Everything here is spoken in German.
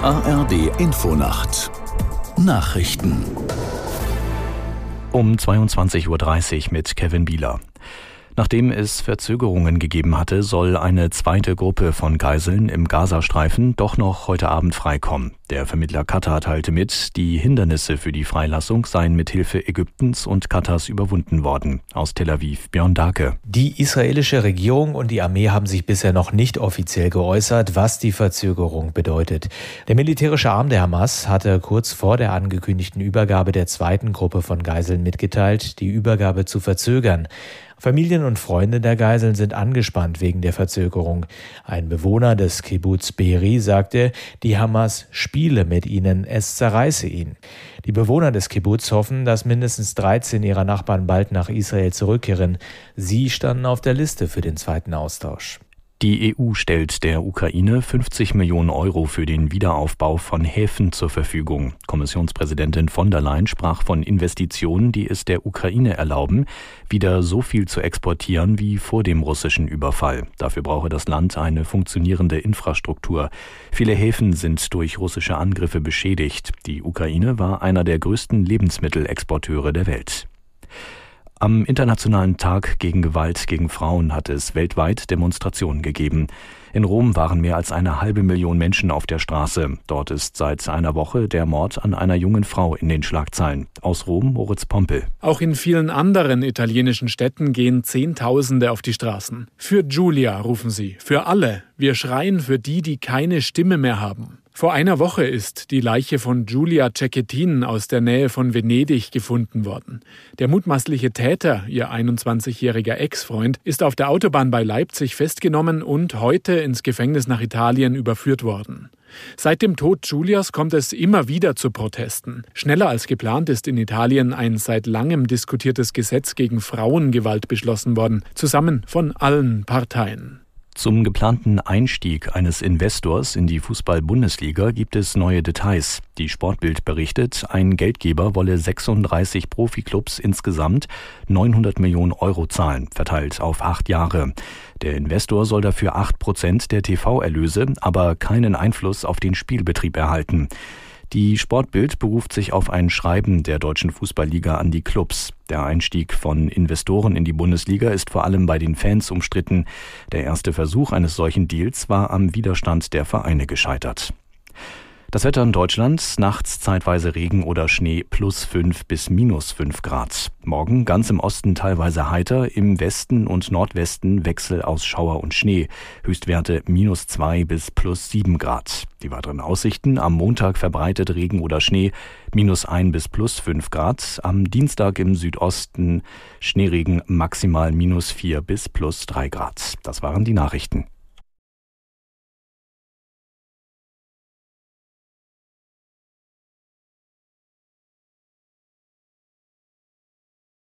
ARD Infonacht Nachrichten um 22.30 Uhr mit Kevin Bieler. Nachdem es Verzögerungen gegeben hatte, soll eine zweite Gruppe von Geiseln im Gazastreifen doch noch heute Abend freikommen. Der Vermittler Katar teilte mit, die Hindernisse für die Freilassung seien mit Hilfe Ägyptens und Katars überwunden worden. Aus Tel Aviv Björn Dake. Die israelische Regierung und die Armee haben sich bisher noch nicht offiziell geäußert, was die Verzögerung bedeutet. Der militärische Arm der Hamas hatte kurz vor der angekündigten Übergabe der zweiten Gruppe von Geiseln mitgeteilt, die Übergabe zu verzögern. Familien und Freunde der Geiseln sind angespannt wegen der Verzögerung. Ein Bewohner des Kibbutz Beri sagte, die Hamas spiele mit ihnen, es zerreiße ihn. Die Bewohner des Kibbutz hoffen, dass mindestens 13 ihrer Nachbarn bald nach Israel zurückkehren. Sie standen auf der Liste für den zweiten Austausch. Die EU stellt der Ukraine 50 Millionen Euro für den Wiederaufbau von Häfen zur Verfügung. Kommissionspräsidentin von der Leyen sprach von Investitionen, die es der Ukraine erlauben, wieder so viel zu exportieren wie vor dem russischen Überfall. Dafür brauche das Land eine funktionierende Infrastruktur. Viele Häfen sind durch russische Angriffe beschädigt. Die Ukraine war einer der größten Lebensmittelexporteure der Welt. Am Internationalen Tag gegen Gewalt gegen Frauen hat es weltweit Demonstrationen gegeben. In Rom waren mehr als eine halbe Million Menschen auf der Straße. Dort ist seit einer Woche der Mord an einer jungen Frau in den Schlagzeilen. Aus Rom Moritz Pompel. Auch in vielen anderen italienischen Städten gehen Zehntausende auf die Straßen. Für Giulia rufen sie, für alle. Wir schreien für die, die keine Stimme mehr haben. Vor einer Woche ist die Leiche von Giulia Cecchettin aus der Nähe von Venedig gefunden worden. Der mutmaßliche Täter, ihr 21-jähriger Ex-Freund, ist auf der Autobahn bei Leipzig festgenommen und heute ins Gefängnis nach Italien überführt worden. Seit dem Tod Giulias kommt es immer wieder zu Protesten. Schneller als geplant ist in Italien ein seit langem diskutiertes Gesetz gegen Frauengewalt beschlossen worden, zusammen von allen Parteien. Zum geplanten Einstieg eines Investors in die Fußball-Bundesliga gibt es neue Details. Die Sportbild berichtet, ein Geldgeber wolle 36 Profiklubs insgesamt 900 Millionen Euro zahlen, verteilt auf acht Jahre. Der Investor soll dafür acht Prozent der TV-Erlöse, aber keinen Einfluss auf den Spielbetrieb erhalten. Die Sportbild beruft sich auf ein Schreiben der Deutschen Fußballliga an die Clubs. Der Einstieg von Investoren in die Bundesliga ist vor allem bei den Fans umstritten. Der erste Versuch eines solchen Deals war am Widerstand der Vereine gescheitert. Das Wetter in Deutschland, nachts zeitweise Regen oder Schnee plus 5 bis minus 5 Grad. Morgen ganz im Osten teilweise heiter, im Westen und Nordwesten Wechsel aus Schauer und Schnee. Höchstwerte minus 2 bis plus 7 Grad. Die weiteren Aussichten am Montag verbreitet Regen oder Schnee minus 1 bis plus 5 Grad. Am Dienstag im Südosten Schneeregen maximal minus 4 bis plus 3 Grad. Das waren die Nachrichten.